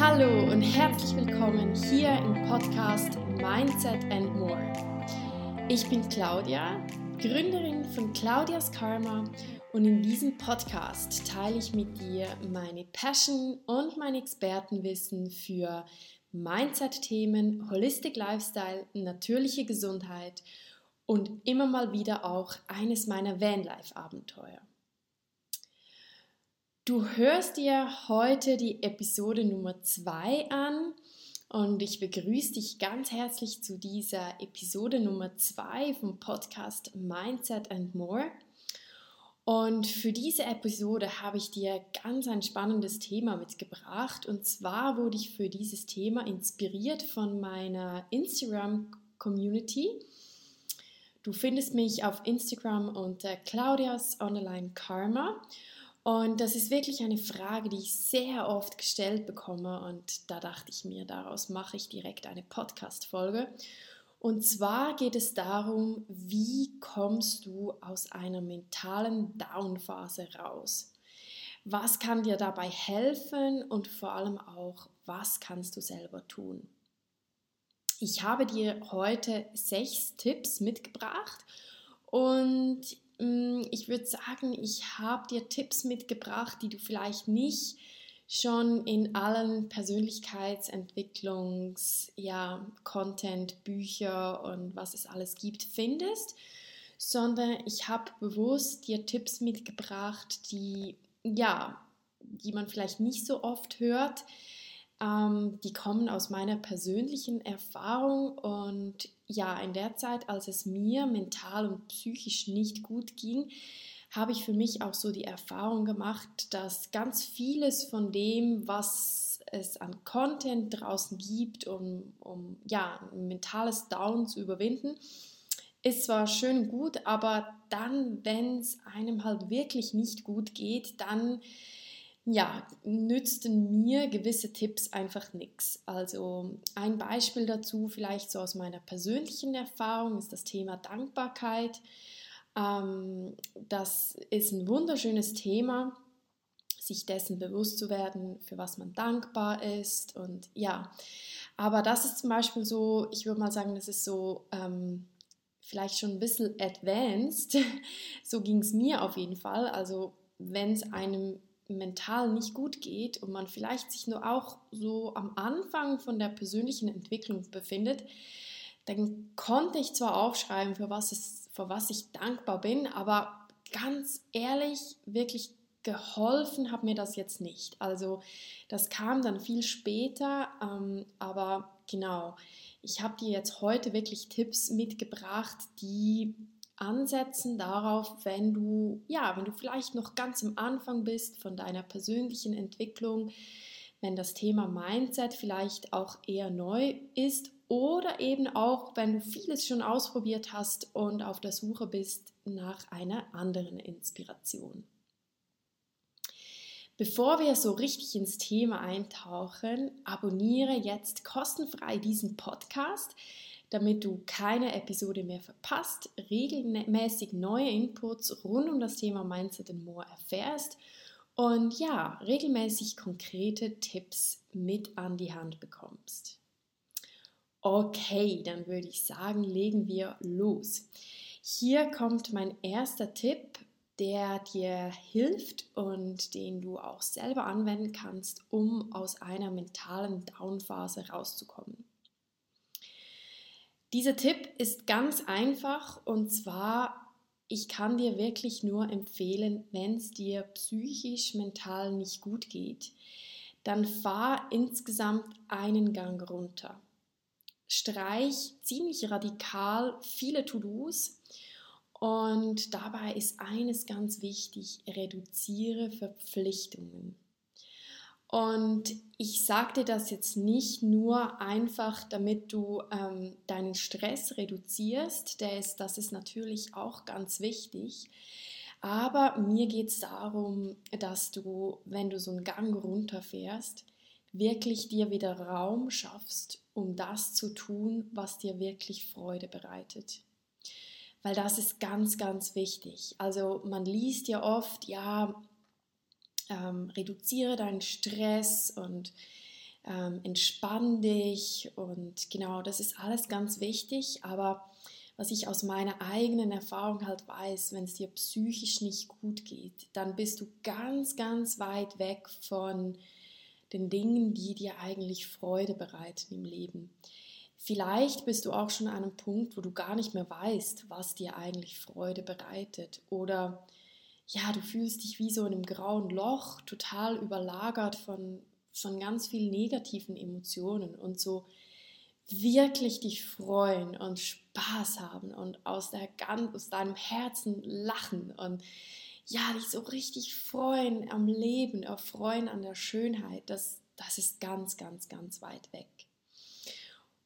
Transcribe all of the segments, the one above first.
Hallo und herzlich willkommen hier im Podcast Mindset and More. Ich bin Claudia, Gründerin von Claudias Karma und in diesem Podcast teile ich mit dir meine Passion und mein Expertenwissen für Mindset-Themen, Holistic Lifestyle, natürliche Gesundheit und immer mal wieder auch eines meiner Vanlife-Abenteuer. Du hörst dir heute die Episode Nummer 2 an und ich begrüße dich ganz herzlich zu dieser Episode Nummer 2 vom Podcast Mindset and More. Und für diese Episode habe ich dir ganz ein spannendes Thema mitgebracht. Und zwar wurde ich für dieses Thema inspiriert von meiner Instagram-Community. Du findest mich auf Instagram unter Claudias Online Karma. Und das ist wirklich eine Frage, die ich sehr oft gestellt bekomme. Und da dachte ich mir, daraus mache ich direkt eine Podcast-Folge. Und zwar geht es darum, wie kommst du aus einer mentalen Down-Phase raus? Was kann dir dabei helfen und vor allem auch, was kannst du selber tun? Ich habe dir heute sechs Tipps mitgebracht und ich würde sagen, ich habe dir Tipps mitgebracht, die du vielleicht nicht schon in allen Persönlichkeitsentwicklungs, ja, Content, Bücher und was es alles gibt findest, sondern ich habe bewusst dir Tipps mitgebracht, die ja, die man vielleicht nicht so oft hört. Ähm, die kommen aus meiner persönlichen Erfahrung und ja, in der Zeit, als es mir mental und psychisch nicht gut ging, habe ich für mich auch so die Erfahrung gemacht, dass ganz vieles von dem, was es an Content draußen gibt, um, um ja, ein mentales Down zu überwinden, ist zwar schön gut, aber dann, wenn es einem halt wirklich nicht gut geht, dann ja, nützten mir gewisse Tipps einfach nichts. Also ein Beispiel dazu, vielleicht so aus meiner persönlichen Erfahrung, ist das Thema Dankbarkeit. Ähm, das ist ein wunderschönes Thema, sich dessen bewusst zu werden, für was man dankbar ist. Und ja, aber das ist zum Beispiel so, ich würde mal sagen, das ist so ähm, vielleicht schon ein bisschen advanced. so ging es mir auf jeden Fall. Also wenn es einem mental nicht gut geht und man vielleicht sich nur auch so am Anfang von der persönlichen Entwicklung befindet, dann konnte ich zwar aufschreiben, für was, es, für was ich dankbar bin, aber ganz ehrlich, wirklich geholfen hat mir das jetzt nicht. Also das kam dann viel später, ähm, aber genau, ich habe dir jetzt heute wirklich Tipps mitgebracht, die ansetzen darauf, wenn du, ja, wenn du vielleicht noch ganz am Anfang bist von deiner persönlichen Entwicklung, wenn das Thema Mindset vielleicht auch eher neu ist oder eben auch, wenn du vieles schon ausprobiert hast und auf der Suche bist nach einer anderen Inspiration. Bevor wir so richtig ins Thema eintauchen, abonniere jetzt kostenfrei diesen Podcast damit du keine Episode mehr verpasst, regelmäßig neue Inputs rund um das Thema Mindset and More erfährst und ja, regelmäßig konkrete Tipps mit an die Hand bekommst. Okay, dann würde ich sagen, legen wir los. Hier kommt mein erster Tipp, der dir hilft und den du auch selber anwenden kannst, um aus einer mentalen Downphase rauszukommen. Dieser Tipp ist ganz einfach und zwar, ich kann dir wirklich nur empfehlen, wenn es dir psychisch, mental nicht gut geht, dann fahr insgesamt einen Gang runter. Streich ziemlich radikal viele To-Dos und dabei ist eines ganz wichtig, reduziere Verpflichtungen. Und ich sage dir das jetzt nicht nur einfach, damit du ähm, deinen Stress reduzierst, der das ist natürlich auch ganz wichtig. Aber mir geht es darum, dass du, wenn du so einen Gang runterfährst, wirklich dir wieder Raum schaffst, um das zu tun, was dir wirklich Freude bereitet. Weil das ist ganz, ganz wichtig. Also man liest ja oft, ja, ähm, reduziere deinen Stress und ähm, entspann dich und genau, das ist alles ganz wichtig, aber was ich aus meiner eigenen Erfahrung halt weiß, wenn es dir psychisch nicht gut geht, dann bist du ganz, ganz weit weg von den Dingen, die dir eigentlich Freude bereiten im Leben. Vielleicht bist du auch schon an einem Punkt, wo du gar nicht mehr weißt, was dir eigentlich Freude bereitet. Oder ja, du fühlst dich wie so in einem grauen Loch, total überlagert von, von ganz vielen negativen Emotionen und so wirklich dich freuen und Spaß haben und aus, der, aus deinem Herzen lachen und ja, dich so richtig freuen am Leben, erfreuen an der Schönheit, das, das ist ganz, ganz, ganz weit weg.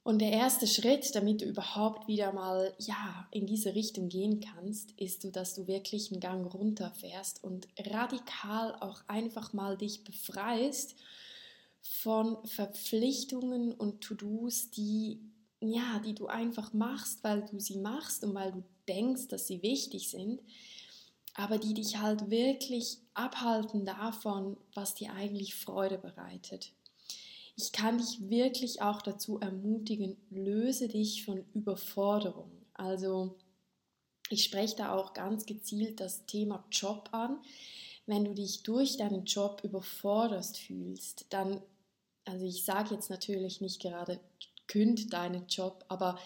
Und der erste Schritt, damit du überhaupt wieder mal ja in diese Richtung gehen kannst, ist, du, dass du wirklich einen Gang runterfährst und radikal auch einfach mal dich befreist von Verpflichtungen und To-Dos, die ja, die du einfach machst, weil du sie machst und weil du denkst, dass sie wichtig sind, aber die dich halt wirklich abhalten davon, was dir eigentlich Freude bereitet. Ich kann dich wirklich auch dazu ermutigen, löse dich von Überforderung. Also ich spreche da auch ganz gezielt das Thema Job an. Wenn du dich durch deinen Job überforderst fühlst, dann also ich sage jetzt natürlich nicht gerade, künd deinen Job, aber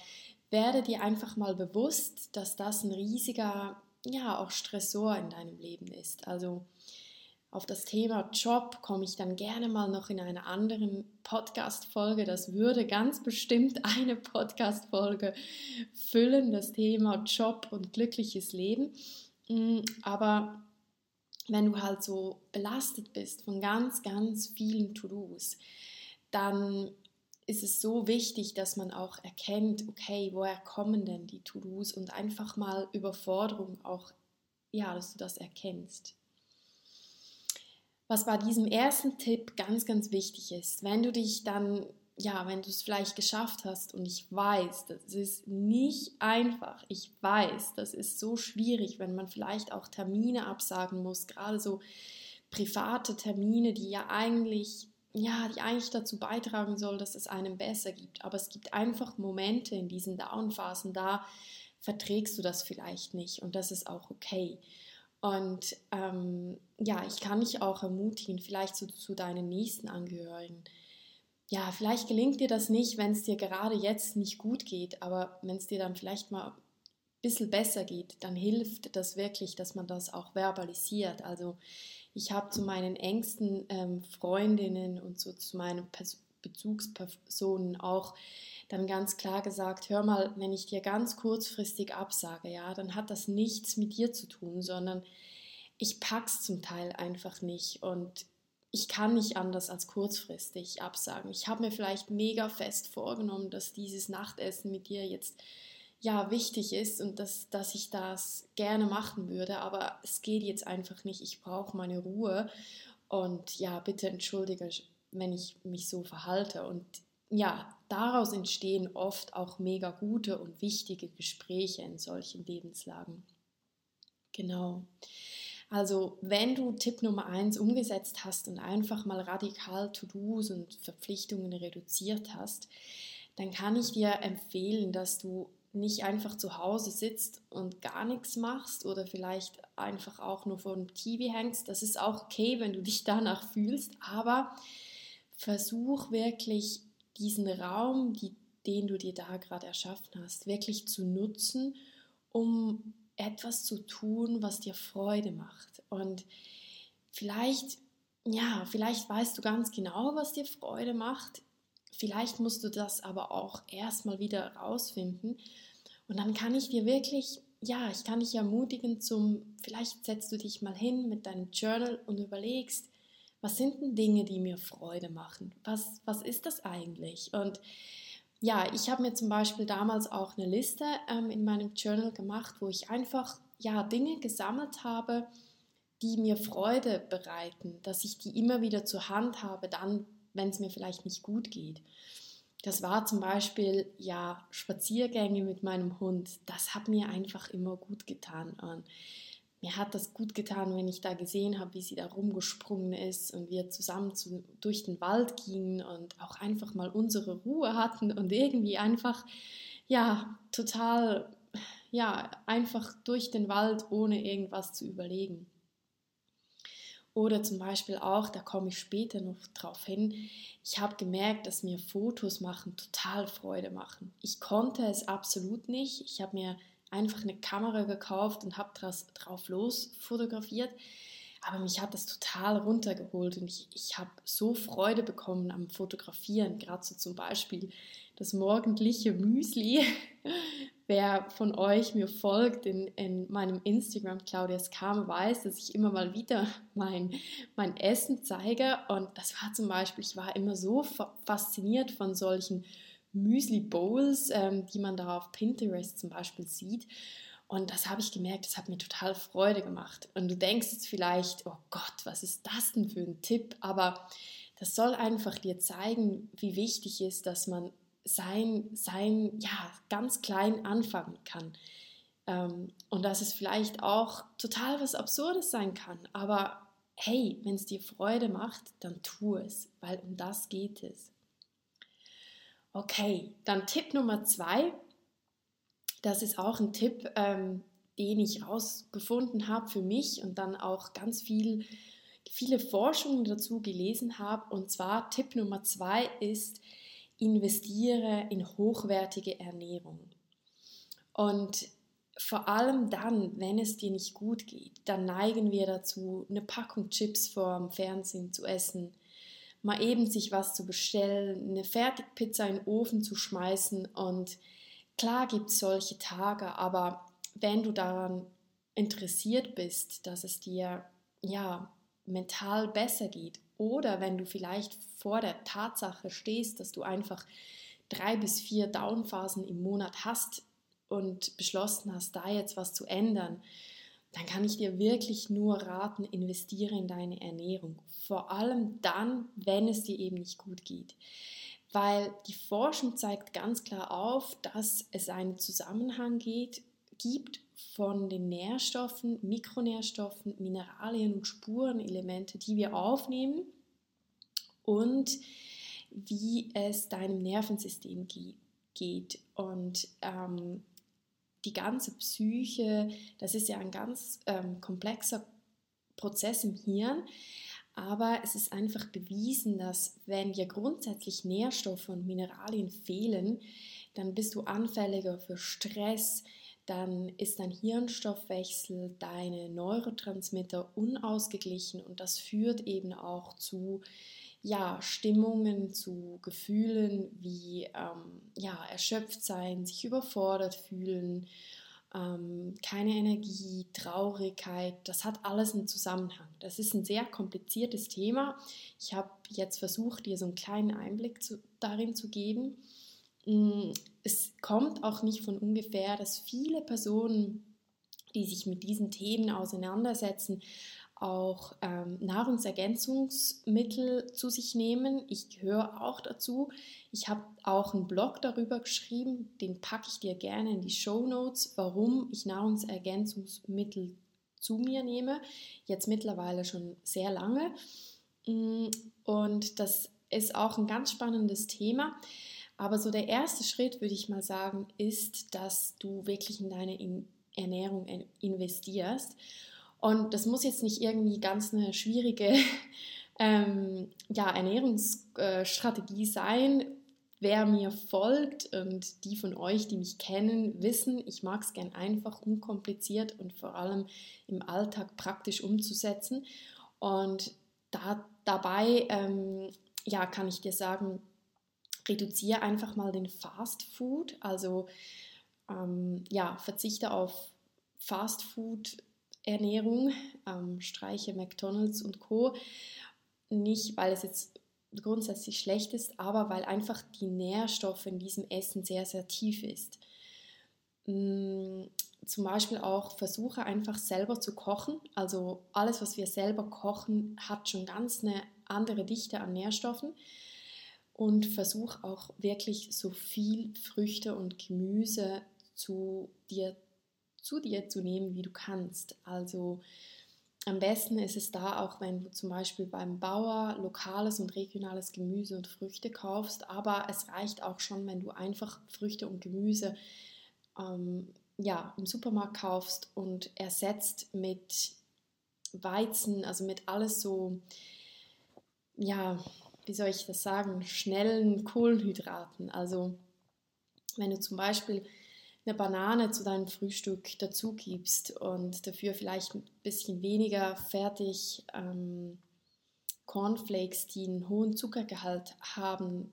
werde dir einfach mal bewusst, dass das ein riesiger, ja, auch Stressor in deinem Leben ist. Also auf das Thema Job komme ich dann gerne mal noch in einer anderen Podcast-Folge. Das würde ganz bestimmt eine Podcast-Folge füllen, das Thema Job und glückliches Leben. Mm, aber wenn du halt so belastet bist von ganz, ganz vielen To-Dos, dann ist es so wichtig, dass man auch erkennt, okay, woher kommen denn die To-Dos und einfach mal Überforderung auch, ja, dass du das erkennst. Was bei diesem ersten Tipp ganz, ganz wichtig ist, wenn du dich dann, ja, wenn du es vielleicht geschafft hast und ich weiß, das ist nicht einfach, ich weiß, das ist so schwierig, wenn man vielleicht auch Termine absagen muss, gerade so private Termine, die ja eigentlich ja, die eigentlich dazu beitragen soll, dass es einem besser gibt. Aber es gibt einfach Momente in diesen Downphasen, da verträgst du das vielleicht nicht und das ist auch okay. Und ähm, ja, ich kann dich auch ermutigen, vielleicht zu, zu deinen nächsten Angehörigen. Ja, vielleicht gelingt dir das nicht, wenn es dir gerade jetzt nicht gut geht, aber wenn es dir dann vielleicht mal ein bisschen besser geht, dann hilft das wirklich, dass man das auch verbalisiert. Also ich habe zu meinen engsten ähm, Freundinnen und so zu meinen Pers Bezugspersonen auch dann ganz klar gesagt, hör mal, wenn ich dir ganz kurzfristig absage, ja, dann hat das nichts mit dir zu tun, sondern ich pack's zum Teil einfach nicht und ich kann nicht anders als kurzfristig absagen. Ich habe mir vielleicht mega fest vorgenommen, dass dieses Nachtessen mit dir jetzt ja wichtig ist und dass, dass ich das gerne machen würde, aber es geht jetzt einfach nicht. Ich brauche meine Ruhe und ja, bitte entschuldige, wenn ich mich so verhalte. Und ja, daraus entstehen oft auch mega gute und wichtige Gespräche in solchen Lebenslagen. Genau. Also, wenn du Tipp Nummer 1 umgesetzt hast und einfach mal radikal To-Dos und Verpflichtungen reduziert hast, dann kann ich dir empfehlen, dass du nicht einfach zu Hause sitzt und gar nichts machst oder vielleicht einfach auch nur vor dem TV hängst. Das ist auch okay, wenn du dich danach fühlst, aber versuch wirklich diesen Raum, die, den du dir da gerade erschaffen hast, wirklich zu nutzen, um etwas zu tun, was dir Freude macht. Und vielleicht, ja, vielleicht weißt du ganz genau, was dir Freude macht. Vielleicht musst du das aber auch erstmal wieder rausfinden. Und dann kann ich dir wirklich, ja, ich kann dich ermutigen zum, vielleicht setzt du dich mal hin mit deinem Journal und überlegst, was sind denn Dinge, die mir Freude machen? Was, was ist das eigentlich? Und ja, ich habe mir zum Beispiel damals auch eine Liste ähm, in meinem Journal gemacht, wo ich einfach ja, Dinge gesammelt habe, die mir Freude bereiten, dass ich die immer wieder zur Hand habe, dann, wenn es mir vielleicht nicht gut geht. Das war zum Beispiel ja Spaziergänge mit meinem Hund. Das hat mir einfach immer gut getan. Und mir hat das gut getan, wenn ich da gesehen habe, wie sie da rumgesprungen ist und wir zusammen zu, durch den Wald gingen und auch einfach mal unsere Ruhe hatten und irgendwie einfach, ja, total, ja, einfach durch den Wald, ohne irgendwas zu überlegen. Oder zum Beispiel auch, da komme ich später noch drauf hin, ich habe gemerkt, dass mir Fotos machen total Freude machen. Ich konnte es absolut nicht. Ich habe mir einfach eine Kamera gekauft und habe drauf los fotografiert. Aber mich hat das total runtergeholt und ich, ich habe so Freude bekommen am Fotografieren. Gerade so zum Beispiel das morgendliche Müsli. Wer von euch mir folgt in, in meinem Instagram, Claudias Kam, weiß, dass ich immer mal wieder mein, mein Essen zeige. Und das war zum Beispiel, ich war immer so fasziniert von solchen Müsli-Bowls, ähm, die man da auf Pinterest zum Beispiel sieht. Und das habe ich gemerkt, das hat mir total Freude gemacht. Und du denkst jetzt vielleicht, oh Gott, was ist das denn für ein Tipp? Aber das soll einfach dir zeigen, wie wichtig ist, dass man sein, sein ja, ganz klein anfangen kann. Ähm, und dass es vielleicht auch total was Absurdes sein kann. Aber hey, wenn es dir Freude macht, dann tu es, weil um das geht es. Okay, dann Tipp Nummer zwei. Das ist auch ein Tipp, ähm, den ich rausgefunden habe für mich und dann auch ganz viel, viele Forschungen dazu gelesen habe. Und zwar Tipp Nummer zwei ist, investiere in hochwertige Ernährung. Und vor allem dann, wenn es dir nicht gut geht, dann neigen wir dazu, eine Packung Chips vorm Fernsehen zu essen mal eben sich was zu bestellen, eine Fertigpizza in den Ofen zu schmeißen. Und klar gibt es solche Tage, aber wenn du daran interessiert bist, dass es dir ja mental besser geht oder wenn du vielleicht vor der Tatsache stehst, dass du einfach drei bis vier Downphasen im Monat hast und beschlossen hast, da jetzt was zu ändern, dann kann ich dir wirklich nur raten, investiere in deine Ernährung. Vor allem dann, wenn es dir eben nicht gut geht. Weil die Forschung zeigt ganz klar auf, dass es einen Zusammenhang geht, gibt von den Nährstoffen, Mikronährstoffen, Mineralien und Spurenelemente, die wir aufnehmen und wie es deinem Nervensystem geht. Und ähm, die ganze Psyche, das ist ja ein ganz ähm, komplexer Prozess im Hirn. Aber es ist einfach bewiesen, dass wenn dir grundsätzlich Nährstoffe und Mineralien fehlen, dann bist du anfälliger für Stress, dann ist dein Hirnstoffwechsel, deine Neurotransmitter unausgeglichen und das führt eben auch zu ja, Stimmungen, zu Gefühlen wie ähm, ja, erschöpft sein, sich überfordert fühlen, ähm, keine Energie, Traurigkeit, das hat alles einen Zusammenhang. Das ist ein sehr kompliziertes Thema. Ich habe jetzt versucht, dir so einen kleinen Einblick zu, darin zu geben. Mm, es kommt auch nicht von ungefähr, dass viele Personen, die sich mit diesen Themen auseinandersetzen, auch ähm, Nahrungsergänzungsmittel zu sich nehmen. Ich gehöre auch dazu. Ich habe auch einen Blog darüber geschrieben, den packe ich dir gerne in die Show Notes, warum ich Nahrungsergänzungsmittel zu mir nehme. Jetzt mittlerweile schon sehr lange. Mm, und das ist auch ein ganz spannendes Thema. Aber so der erste Schritt, würde ich mal sagen, ist, dass du wirklich in deine Ernährung investierst und das muss jetzt nicht irgendwie ganz eine schwierige ähm, ja, Ernährungsstrategie sein. Wer mir folgt und die von euch, die mich kennen, wissen, ich mag es gern einfach, unkompliziert und vor allem im Alltag praktisch umzusetzen. Und da, dabei ähm, ja, kann ich dir sagen, reduziere einfach mal den Fast Food, also ähm, ja, verzichte auf Fast Food Ernährung, ähm, streiche McDonald's und Co. Nicht, weil es jetzt grundsätzlich schlecht ist, aber weil einfach die Nährstoffe in diesem Essen sehr, sehr tief ist. Mm, zum Beispiel auch versuche einfach selber zu kochen. Also alles, was wir selber kochen, hat schon ganz eine andere Dichte an Nährstoffen. Und versuche auch wirklich so viel Früchte und Gemüse zu dir zu dir zu nehmen, wie du kannst. Also am besten ist es da auch, wenn du zum Beispiel beim Bauer lokales und regionales Gemüse und Früchte kaufst, aber es reicht auch schon, wenn du einfach Früchte und Gemüse ähm, ja, im Supermarkt kaufst und ersetzt mit Weizen, also mit alles so, ja, wie soll ich das sagen, schnellen Kohlenhydraten. Also wenn du zum Beispiel eine Banane zu deinem Frühstück dazu gibst und dafür vielleicht ein bisschen weniger fertig ähm, Cornflakes, die einen hohen Zuckergehalt haben,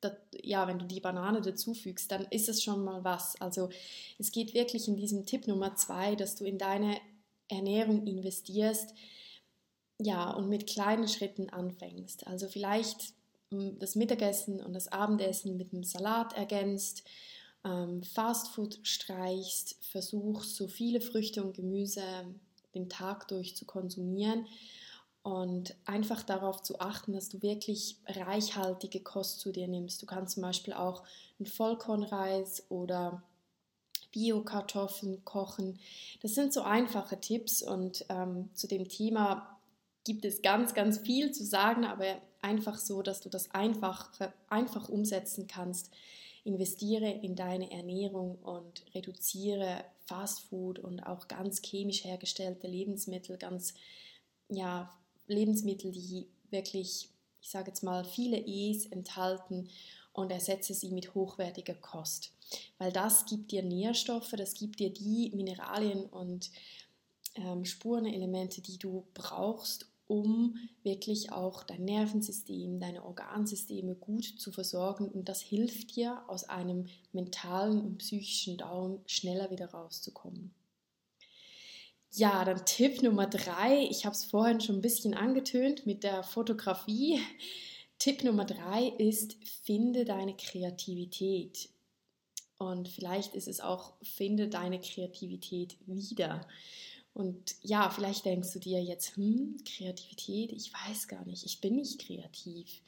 das, ja, wenn du die Banane dazufügst, dann ist es schon mal was. Also es geht wirklich in diesem Tipp Nummer zwei, dass du in deine Ernährung investierst, ja, und mit kleinen Schritten anfängst. Also vielleicht hm, das Mittagessen und das Abendessen mit einem Salat ergänzt, ähm, Fastfood streichst, versuchst so viele Früchte und Gemüse den Tag durch zu konsumieren und einfach darauf zu achten, dass du wirklich reichhaltige Kost zu dir nimmst. Du kannst zum Beispiel auch einen Vollkornreis oder Bio-Kartoffeln kochen. Das sind so einfache Tipps und ähm, zu dem Thema gibt es ganz, ganz viel zu sagen, aber einfach so, dass du das einfach, einfach umsetzen kannst. Investiere in deine Ernährung und reduziere Fastfood und auch ganz chemisch hergestellte Lebensmittel, ganz ja, Lebensmittel, die wirklich, ich sage jetzt mal, viele E's enthalten und ersetze sie mit hochwertiger Kost. Weil das gibt dir Nährstoffe, das gibt dir die Mineralien und ähm, Spurenelemente, die du brauchst, um wirklich auch dein Nervensystem, deine Organsysteme gut zu versorgen. Und das hilft dir, aus einem mentalen und psychischen Down schneller wieder rauszukommen. Ja, dann Tipp Nummer drei. Ich habe es vorhin schon ein bisschen angetönt mit der Fotografie. Tipp Nummer drei ist, finde deine Kreativität. Und vielleicht ist es auch, finde deine Kreativität wieder. Und ja, vielleicht denkst du dir jetzt, hm, Kreativität, ich weiß gar nicht, ich bin nicht kreativ.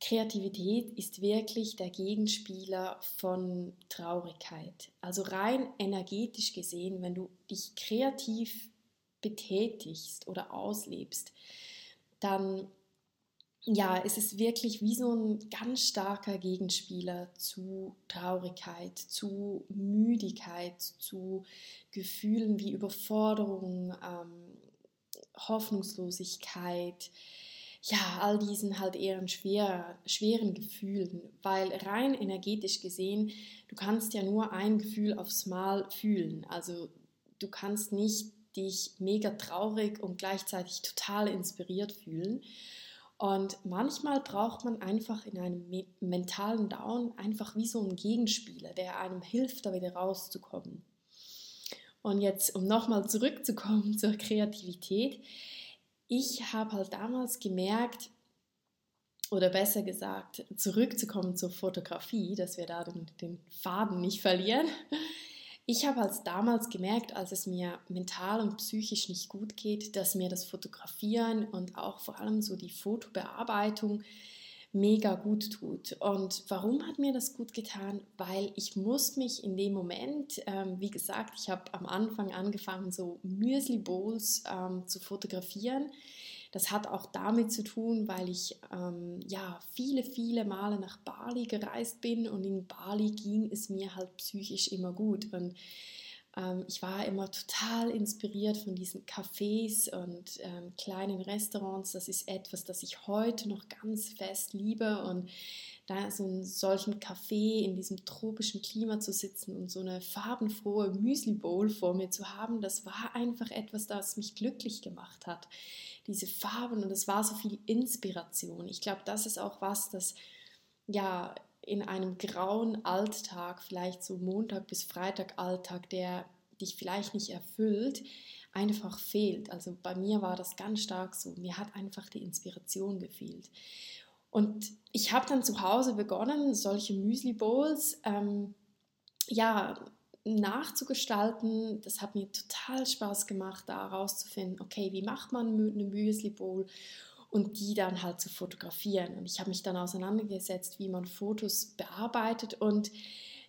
Kreativität ist wirklich der Gegenspieler von Traurigkeit. Also rein energetisch gesehen, wenn du dich kreativ betätigst oder auslebst, dann ja, ist es wirklich wie so ein ganz starker Gegenspieler zu Traurigkeit, zu Müdigkeit, zu Gefühlen wie Überforderung, ähm, Hoffnungslosigkeit, ja, all diesen halt eher schwer, schweren Gefühlen, weil rein energetisch gesehen, du kannst ja nur ein Gefühl aufs Mal fühlen. Also du kannst nicht dich mega traurig und gleichzeitig total inspiriert fühlen. Und manchmal braucht man einfach in einem mentalen Down einfach wie so einen Gegenspieler, der einem hilft, da wieder rauszukommen. Und jetzt, um nochmal zurückzukommen zur Kreativität, ich habe halt damals gemerkt, oder besser gesagt, zurückzukommen zur Fotografie, dass wir da den, den Faden nicht verlieren. Ich habe als damals gemerkt, als es mir mental und psychisch nicht gut geht, dass mir das Fotografieren und auch vor allem so die Fotobearbeitung mega gut tut. Und warum hat mir das gut getan? Weil ich muss mich in dem Moment, ähm, wie gesagt, ich habe am Anfang angefangen, so Müsli Bowls ähm, zu fotografieren. Das hat auch damit zu tun, weil ich ähm, ja viele, viele Male nach Bali gereist bin und in Bali ging es mir halt psychisch immer gut. Und ähm, ich war immer total inspiriert von diesen Cafés und ähm, kleinen Restaurants. Das ist etwas, das ich heute noch ganz fest liebe und da so in solchen Café in diesem tropischen Klima zu sitzen und so eine farbenfrohe Müsli Bowl vor mir zu haben, das war einfach etwas, das mich glücklich gemacht hat. Diese Farben und es war so viel Inspiration. Ich glaube, das ist auch was, das ja in einem grauen Alltag, vielleicht so Montag bis Freitag Alltag, der dich vielleicht nicht erfüllt, einfach fehlt. Also bei mir war das ganz stark so. Mir hat einfach die Inspiration gefehlt. Und ich habe dann zu Hause begonnen, solche Müsli Bowls ähm, ja, nachzugestalten. Das hat mir total Spaß gemacht, da herauszufinden, okay, wie macht man eine Müsli Bowl? und die dann halt zu fotografieren. Und ich habe mich dann auseinandergesetzt, wie man Fotos bearbeitet und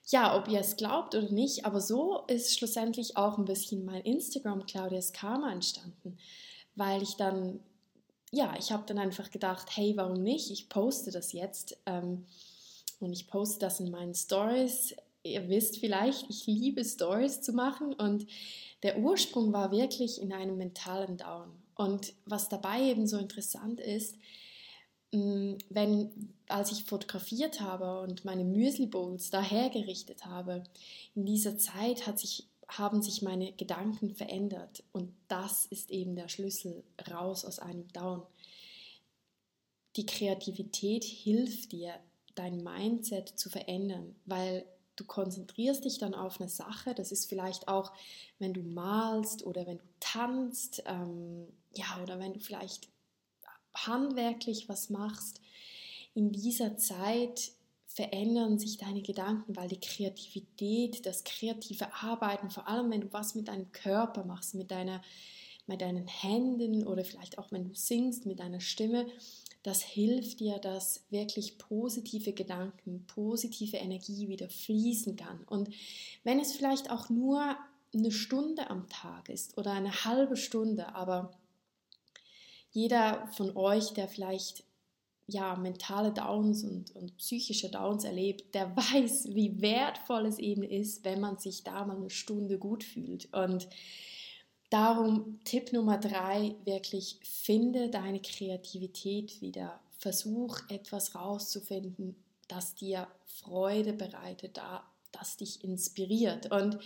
ja, ob ihr es glaubt oder nicht, aber so ist schlussendlich auch ein bisschen mein Instagram Claudias Karma entstanden, weil ich dann, ja, ich habe dann einfach gedacht, hey, warum nicht? Ich poste das jetzt ähm, und ich poste das in meinen Stories. Ihr wisst vielleicht, ich liebe Stories zu machen und der Ursprung war wirklich in einem mentalen Down. Und was dabei eben so interessant ist, Mm, wenn, als ich fotografiert habe und meine Müsli Bowls dahergerichtet habe, in dieser Zeit hat sich, haben sich meine Gedanken verändert und das ist eben der Schlüssel raus aus einem Down. Die Kreativität hilft dir, dein Mindset zu verändern, weil du konzentrierst dich dann auf eine Sache. Das ist vielleicht auch, wenn du malst oder wenn du tanzt, ähm, ja, oder wenn du vielleicht handwerklich was machst, in dieser Zeit verändern sich deine Gedanken, weil die Kreativität, das kreative Arbeiten, vor allem wenn du was mit deinem Körper machst, mit, deiner, mit deinen Händen oder vielleicht auch wenn du singst mit deiner Stimme, das hilft dir, dass wirklich positive Gedanken, positive Energie wieder fließen kann. Und wenn es vielleicht auch nur eine Stunde am Tag ist oder eine halbe Stunde, aber jeder von euch, der vielleicht ja, mentale Downs und, und psychische Downs erlebt, der weiß, wie wertvoll es eben ist, wenn man sich da mal eine Stunde gut fühlt. Und darum Tipp Nummer drei, wirklich finde deine Kreativität wieder. Versuch etwas rauszufinden, das dir Freude bereitet, das dich inspiriert. Und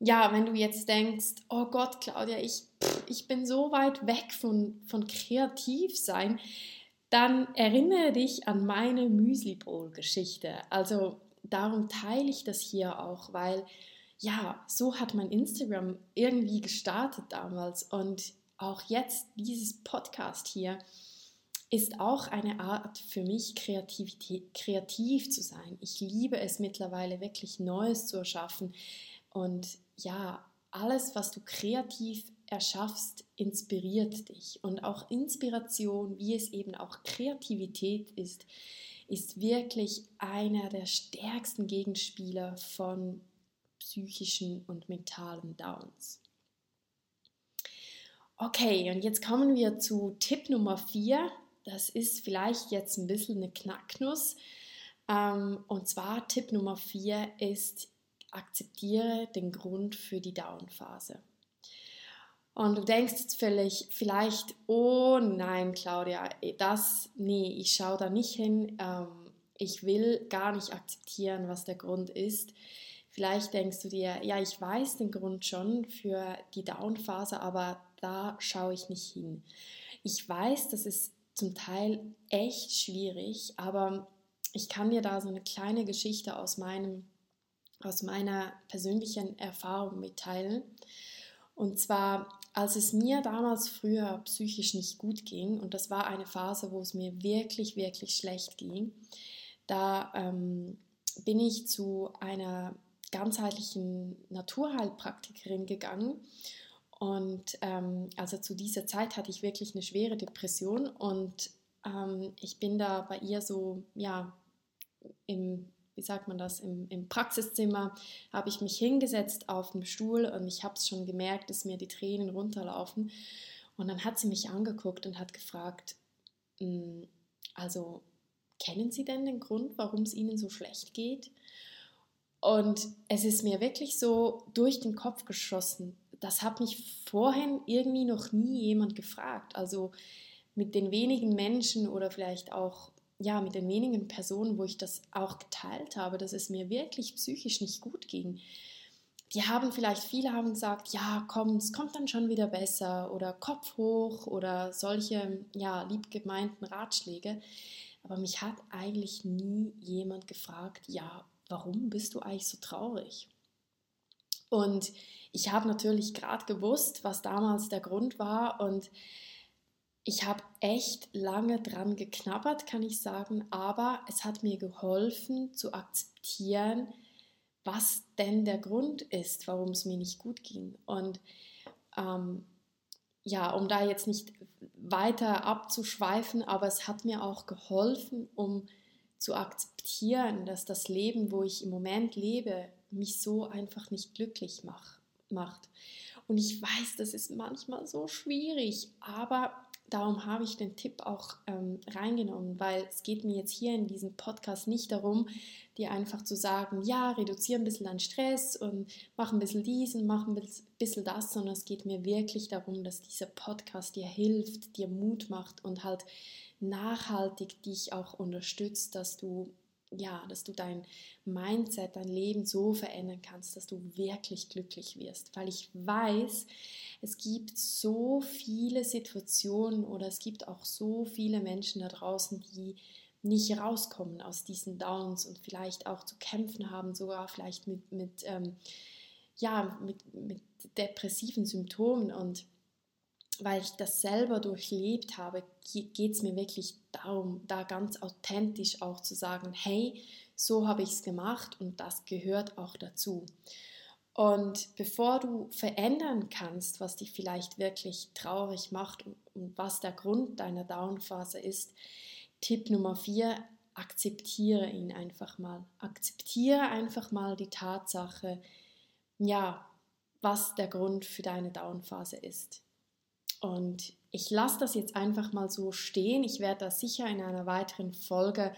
ja, wenn du jetzt denkst, oh Gott, Claudia, ich, ich bin so weit weg von, von kreativ sein, dann erinnere dich an meine Müsli Bowl Geschichte. Also darum teile ich das hier auch, weil ja, so hat mein Instagram irgendwie gestartet damals und auch jetzt dieses Podcast hier ist auch eine Art für mich Kreativität, kreativ zu sein. Ich liebe es mittlerweile wirklich Neues zu erschaffen und ja, alles, was du kreativ erschaffst, inspiriert dich. Und auch Inspiration, wie es eben auch Kreativität ist, ist wirklich einer der stärksten Gegenspieler von psychischen und mentalen Downs. Okay, und jetzt kommen wir zu Tipp Nummer 4. Das ist vielleicht jetzt ein bisschen eine Knacknuss. Ähm, und zwar Tipp Nummer 4 ist, akzeptiere den Grund für die Down-Phase. Und du denkst jetzt völlig, vielleicht, oh nein, Claudia, das, nee, ich schaue da nicht hin. Ähm, ich will gar nicht akzeptieren, was der Grund ist. Vielleicht denkst du dir, ja, ich weiß den Grund schon für die Down-Phase, aber da schaue ich nicht hin. Ich weiß, das ist zum Teil echt schwierig, aber ich kann dir da so eine kleine Geschichte aus meinem aus meiner persönlichen Erfahrung mitteilen. Und zwar, als es mir damals früher psychisch nicht gut ging, und das war eine Phase, wo es mir wirklich, wirklich schlecht ging, da ähm, bin ich zu einer ganzheitlichen Naturheilpraktikerin gegangen. Und ähm, also zu dieser Zeit hatte ich wirklich eine schwere Depression und ähm, ich bin da bei ihr so, ja, im wie sagt man das, im, im Praxiszimmer habe ich mich hingesetzt auf dem Stuhl und ich habe es schon gemerkt, dass mir die Tränen runterlaufen. Und dann hat sie mich angeguckt und hat gefragt, hm, also kennen Sie denn den Grund, warum es Ihnen so schlecht geht? Und es ist mir wirklich so durch den Kopf geschossen. Das hat mich vorhin irgendwie noch nie jemand gefragt. Also mit den wenigen Menschen oder vielleicht auch ja, mit den wenigen Personen, wo ich das auch geteilt habe, dass es mir wirklich psychisch nicht gut ging. Die haben vielleicht, viele haben gesagt, ja, komm, es kommt dann schon wieder besser oder Kopf hoch oder solche, ja, liebgemeinten Ratschläge. Aber mich hat eigentlich nie jemand gefragt, ja, warum bist du eigentlich so traurig? Und ich habe natürlich gerade gewusst, was damals der Grund war und ich habe echt lange dran geknabbert, kann ich sagen, aber es hat mir geholfen zu akzeptieren, was denn der Grund ist, warum es mir nicht gut ging. Und ähm, ja, um da jetzt nicht weiter abzuschweifen, aber es hat mir auch geholfen, um zu akzeptieren, dass das Leben, wo ich im Moment lebe, mich so einfach nicht glücklich mach, macht. Und ich weiß, das ist manchmal so schwierig, aber darum habe ich den Tipp auch ähm, reingenommen, weil es geht mir jetzt hier in diesem Podcast nicht darum, dir einfach zu sagen, ja, reduziere ein bisschen deinen Stress und mach ein bisschen dies und mach ein bisschen das, sondern es geht mir wirklich darum, dass dieser Podcast dir hilft, dir Mut macht und halt nachhaltig dich auch unterstützt, dass du ja, dass du dein Mindset, dein Leben so verändern kannst, dass du wirklich glücklich wirst. Weil ich weiß, es gibt so viele Situationen oder es gibt auch so viele Menschen da draußen, die nicht rauskommen aus diesen Downs und vielleicht auch zu kämpfen haben, sogar vielleicht mit, mit, ähm, ja, mit, mit depressiven Symptomen. Und weil ich das selber durchlebt habe, geht es mir wirklich darum, da ganz authentisch auch zu sagen, hey, so habe ich es gemacht und das gehört auch dazu. Und bevor du verändern kannst, was dich vielleicht wirklich traurig macht und was der Grund deiner Downphase ist, Tipp Nummer vier, akzeptiere ihn einfach mal. Akzeptiere einfach mal die Tatsache, ja, was der Grund für deine Downphase ist. Und ich lasse das jetzt einfach mal so stehen. Ich werde da sicher in einer weiteren Folge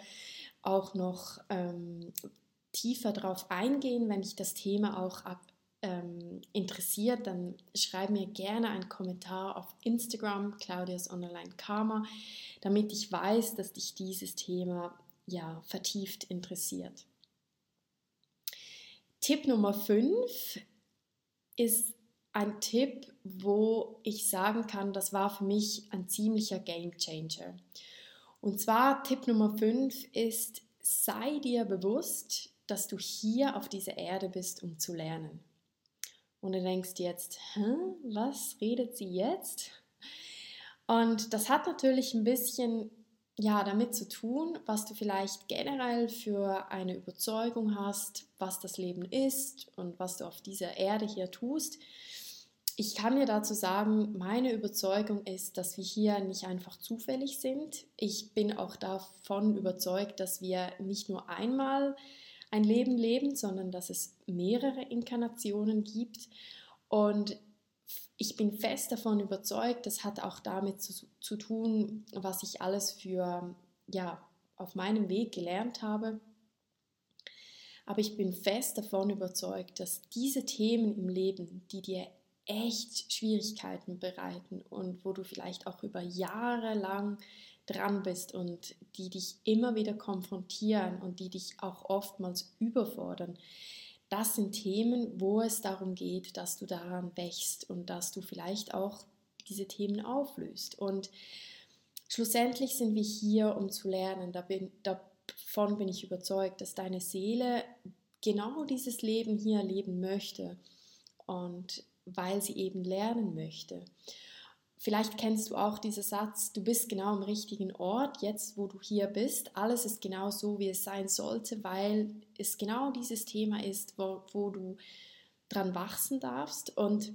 auch noch ähm, tiefer drauf eingehen, wenn dich das Thema auch ähm, interessiert, dann schreib mir gerne einen Kommentar auf Instagram, Claudias Online Karma, damit ich weiß, dass dich dieses Thema ja vertieft interessiert. Tipp Nummer 5 ist ein Tipp, wo ich sagen kann, das war für mich ein ziemlicher Game Changer. Und zwar Tipp Nummer 5 ist, sei dir bewusst, dass du hier auf dieser Erde bist, um zu lernen. Und du denkst jetzt, Hä, was redet sie jetzt? Und das hat natürlich ein bisschen ja, damit zu tun, was du vielleicht generell für eine Überzeugung hast, was das Leben ist und was du auf dieser Erde hier tust. Ich kann dir dazu sagen, meine Überzeugung ist, dass wir hier nicht einfach zufällig sind. Ich bin auch davon überzeugt, dass wir nicht nur einmal ein Leben leben, sondern dass es mehrere Inkarnationen gibt. Und ich bin fest davon überzeugt, das hat auch damit zu, zu tun, was ich alles für, ja, auf meinem Weg gelernt habe. Aber ich bin fest davon überzeugt, dass diese Themen im Leben, die dir echt Schwierigkeiten bereiten und wo du vielleicht auch über Jahre lang dran bist und die dich immer wieder konfrontieren und die dich auch oftmals überfordern, das sind Themen, wo es darum geht, dass du daran wächst und dass du vielleicht auch diese Themen auflöst. Und schlussendlich sind wir hier, um zu lernen. Davon bin ich überzeugt, dass deine Seele genau dieses Leben hier leben möchte und weil sie eben lernen möchte. Vielleicht kennst du auch diesen Satz, du bist genau am richtigen Ort, jetzt wo du hier bist. Alles ist genau so, wie es sein sollte, weil es genau dieses Thema ist, wo, wo du dran wachsen darfst. Und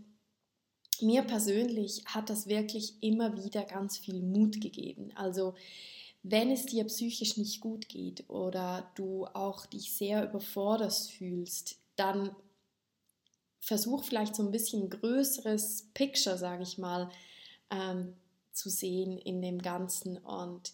mir persönlich hat das wirklich immer wieder ganz viel Mut gegeben. Also wenn es dir psychisch nicht gut geht oder du auch dich sehr überfordert fühlst, dann versuch vielleicht so ein bisschen größeres Picture, sage ich mal, ähm, zu sehen in dem Ganzen. Und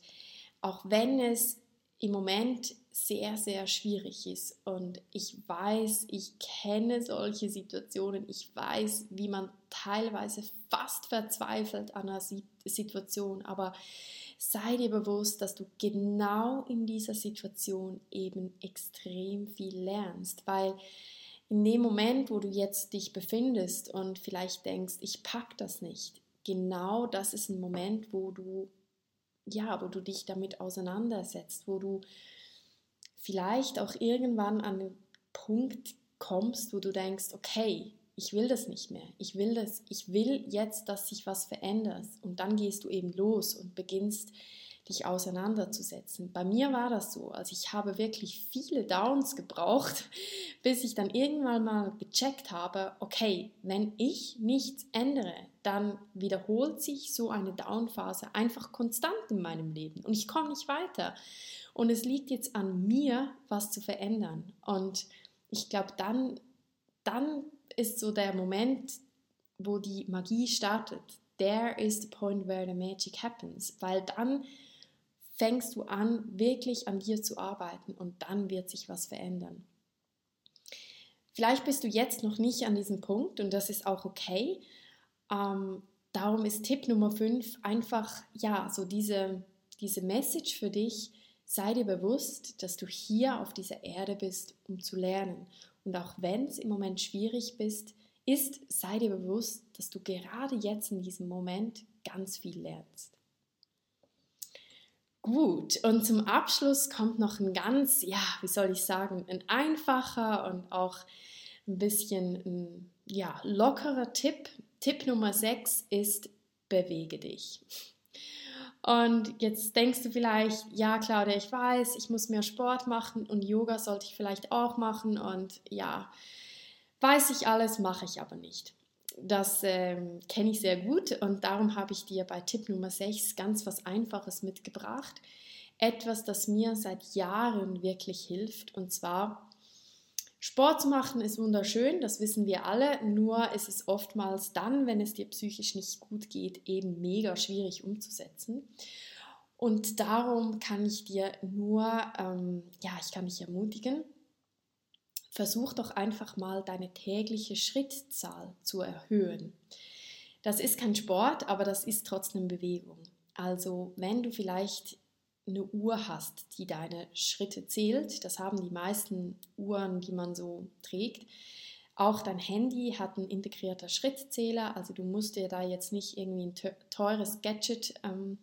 auch wenn es im Moment sehr, sehr schwierig ist und ich weiß, ich kenne solche Situationen, ich weiß, wie man teilweise fast verzweifelt an einer Situation, aber sei dir bewusst, dass du genau in dieser Situation eben extrem viel lernst, weil in dem Moment, wo du jetzt dich befindest und vielleicht denkst, ich pack das nicht, genau das ist ein Moment, wo du, ja, wo du dich damit auseinandersetzt, wo du vielleicht auch irgendwann an den Punkt kommst, wo du denkst, okay, ich will das nicht mehr. Ich will das, ich will jetzt, dass sich was verändert. Und dann gehst du eben los und beginnst dich auseinanderzusetzen. Bei mir war das so. Also ich habe wirklich viele Downs gebraucht, bis ich dann irgendwann mal gecheckt habe, okay, wenn ich nichts ändere, dann wiederholt sich so eine Downphase einfach konstant in meinem Leben und ich komme nicht weiter. Und es liegt jetzt an mir, was zu verändern. Und ich glaube, dann, dann ist so der Moment, wo die Magie startet. There is the point where the magic happens. Weil dann fängst du an, wirklich an dir zu arbeiten und dann wird sich was verändern. Vielleicht bist du jetzt noch nicht an diesem Punkt und das ist auch okay. Ähm, darum ist Tipp Nummer 5 einfach, ja, so diese, diese Message für dich, sei dir bewusst, dass du hier auf dieser Erde bist, um zu lernen. Und auch wenn es im Moment schwierig bist, ist, sei dir bewusst, dass du gerade jetzt in diesem Moment ganz viel lernst. Gut, und zum Abschluss kommt noch ein ganz, ja, wie soll ich sagen, ein einfacher und auch ein bisschen ja, lockerer Tipp. Tipp Nummer 6 ist, bewege dich. Und jetzt denkst du vielleicht, ja Claudia, ich weiß, ich muss mehr Sport machen und Yoga sollte ich vielleicht auch machen und ja, weiß ich alles, mache ich aber nicht. Das ähm, kenne ich sehr gut und darum habe ich dir bei Tipp Nummer 6 ganz was Einfaches mitgebracht. Etwas, das mir seit Jahren wirklich hilft und zwar Sport zu machen ist wunderschön, das wissen wir alle, nur ist es oftmals dann, wenn es dir psychisch nicht gut geht, eben mega schwierig umzusetzen. Und darum kann ich dir nur, ähm, ja, ich kann dich ermutigen, versuch doch einfach mal deine tägliche Schrittzahl zu erhöhen. Das ist kein Sport, aber das ist trotzdem Bewegung. Also wenn du vielleicht eine Uhr hast, die deine Schritte zählt, das haben die meisten Uhren, die man so trägt. Auch dein Handy hat einen integrierter Schrittzähler, also du musst dir da jetzt nicht irgendwie ein teures Gadget ähm,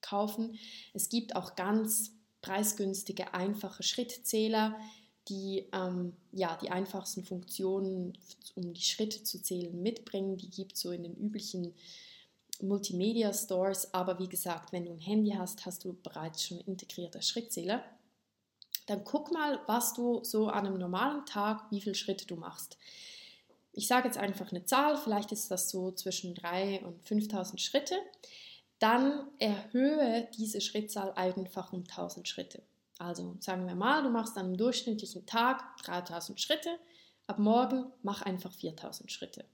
kaufen. Es gibt auch ganz preisgünstige, einfache Schrittzähler, die ähm, ja, die einfachsten Funktionen, um die Schritte zu zählen, mitbringen. Die gibt es so in den üblichen Multimedia Stores. Aber wie gesagt, wenn du ein Handy hast, hast du bereits schon integrierte Schrittzähler. Dann guck mal, was du so an einem normalen Tag, wie viele Schritte du machst. Ich sage jetzt einfach eine Zahl, vielleicht ist das so zwischen 3.000 und 5.000 Schritte. Dann erhöhe diese Schrittzahl einfach um 1000 Schritte. Also sagen wir mal, du machst an einem durchschnittlichen Tag 3000 Schritte, ab morgen mach einfach 4000 Schritte.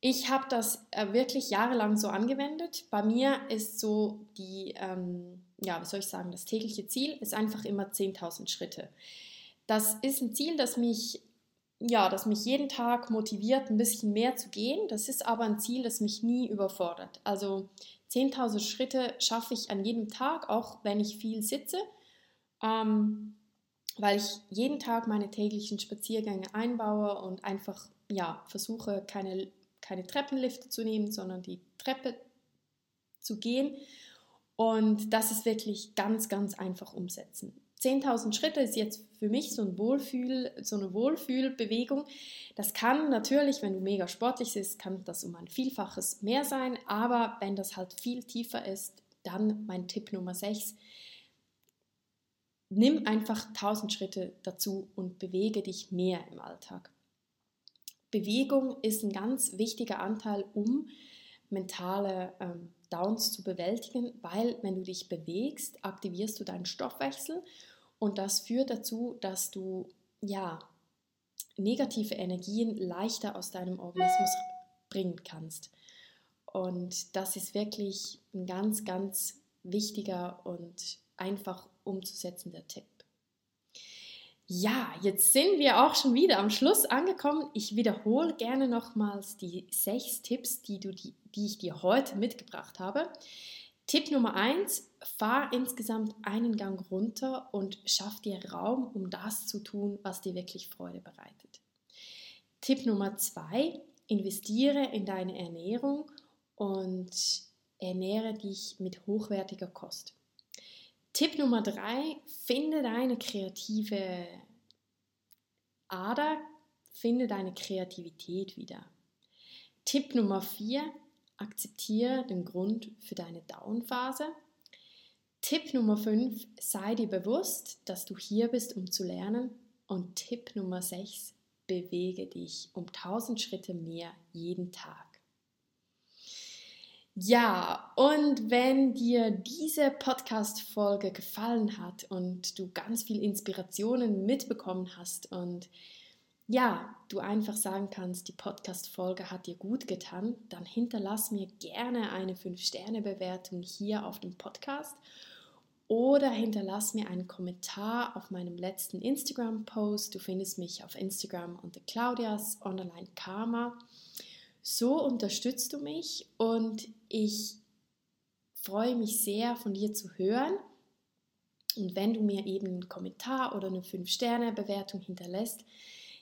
Ich habe das äh, wirklich jahrelang so angewendet. Bei mir ist so die, ähm, ja, wie soll ich sagen, das tägliche Ziel ist einfach immer 10.000 Schritte. Das ist ein Ziel, das mich, ja, das mich jeden Tag motiviert, ein bisschen mehr zu gehen. Das ist aber ein Ziel, das mich nie überfordert. Also 10.000 Schritte schaffe ich an jedem Tag, auch wenn ich viel sitze, ähm, weil ich jeden Tag meine täglichen Spaziergänge einbaue und einfach ja, versuche, keine, keine Treppenlifte zu nehmen, sondern die Treppe zu gehen. Und das ist wirklich ganz, ganz einfach umsetzen. 10.000 Schritte ist jetzt für mich so, ein Wohlfühl, so eine Wohlfühlbewegung. Das kann natürlich, wenn du mega sportlich bist, kann das um ein Vielfaches mehr sein, aber wenn das halt viel tiefer ist, dann mein Tipp Nummer 6. Nimm einfach 1000 Schritte dazu und bewege dich mehr im Alltag. Bewegung ist ein ganz wichtiger Anteil, um mentale ähm, Downs zu bewältigen, weil wenn du dich bewegst, aktivierst du deinen Stoffwechsel und das führt dazu, dass du ja negative Energien leichter aus deinem Organismus bringen kannst. Und das ist wirklich ein ganz, ganz wichtiger und einfach umzusetzender Tipp. Ja, jetzt sind wir auch schon wieder am Schluss angekommen. Ich wiederhole gerne nochmals die sechs Tipps, die, du, die, die ich dir heute mitgebracht habe. Tipp Nummer eins: fahr insgesamt einen Gang runter und schaff dir Raum, um das zu tun, was dir wirklich Freude bereitet. Tipp Nummer zwei: investiere in deine Ernährung und ernähre dich mit hochwertiger Kost. Tipp Nummer drei, finde deine kreative Ader, finde deine Kreativität wieder. Tipp Nummer vier, akzeptiere den Grund für deine Downphase. Tipp Nummer 5, sei dir bewusst, dass du hier bist, um zu lernen. Und Tipp Nummer 6, bewege dich um 1000 Schritte mehr jeden Tag. Ja, und wenn dir diese Podcast-Folge gefallen hat und du ganz viel Inspirationen mitbekommen hast und ja, du einfach sagen kannst, die Podcast-Folge hat dir gut getan, dann hinterlass mir gerne eine 5-Sterne-Bewertung hier auf dem Podcast oder hinterlass mir einen Kommentar auf meinem letzten Instagram-Post. Du findest mich auf Instagram unter Claudias Online Karma. So unterstützt du mich und ich freue mich sehr, von dir zu hören. Und wenn du mir eben einen Kommentar oder eine 5-Sterne-Bewertung hinterlässt,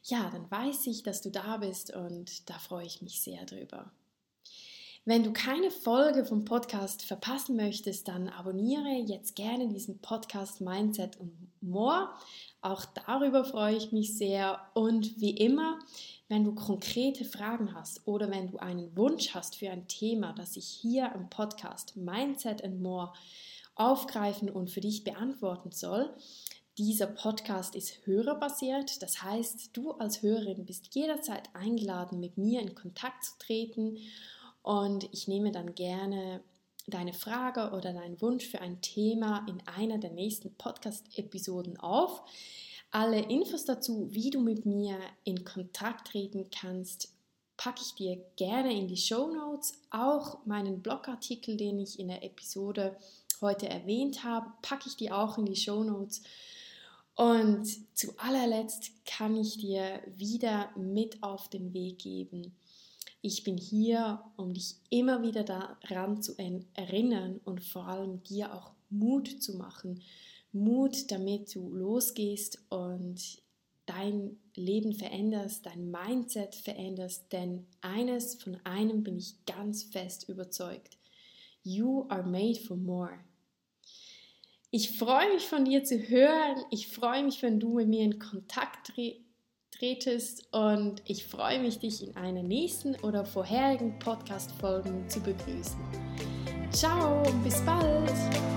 ja, dann weiß ich, dass du da bist und da freue ich mich sehr drüber. Wenn du keine Folge vom Podcast verpassen möchtest, dann abonniere jetzt gerne diesen Podcast Mindset und More. Auch darüber freue ich mich sehr. Und wie immer, wenn du konkrete Fragen hast oder wenn du einen Wunsch hast für ein Thema, das ich hier im Podcast Mindset and More aufgreifen und für dich beantworten soll, dieser Podcast ist hörerbasiert, das heißt, du als Hörerin bist jederzeit eingeladen, mit mir in Kontakt zu treten und ich nehme dann gerne deine Frage oder deinen Wunsch für ein Thema in einer der nächsten Podcast-Episoden auf. Alle Infos dazu, wie du mit mir in Kontakt treten kannst, packe ich dir gerne in die Show Notes. Auch meinen Blogartikel, den ich in der Episode heute erwähnt habe, packe ich dir auch in die Show Notes. Und zu allerletzt kann ich dir wieder mit auf den Weg geben, ich bin hier, um dich immer wieder daran zu erinnern und vor allem dir auch Mut zu machen. Mut, damit du losgehst und dein Leben veränderst, dein Mindset veränderst, denn eines von einem bin ich ganz fest überzeugt. You are made for more. Ich freue mich von dir zu hören. Ich freue mich, wenn du mit mir in Kontakt tretest und ich freue mich, dich in einer nächsten oder vorherigen Podcast-Folgen zu begrüßen. Ciao, bis bald!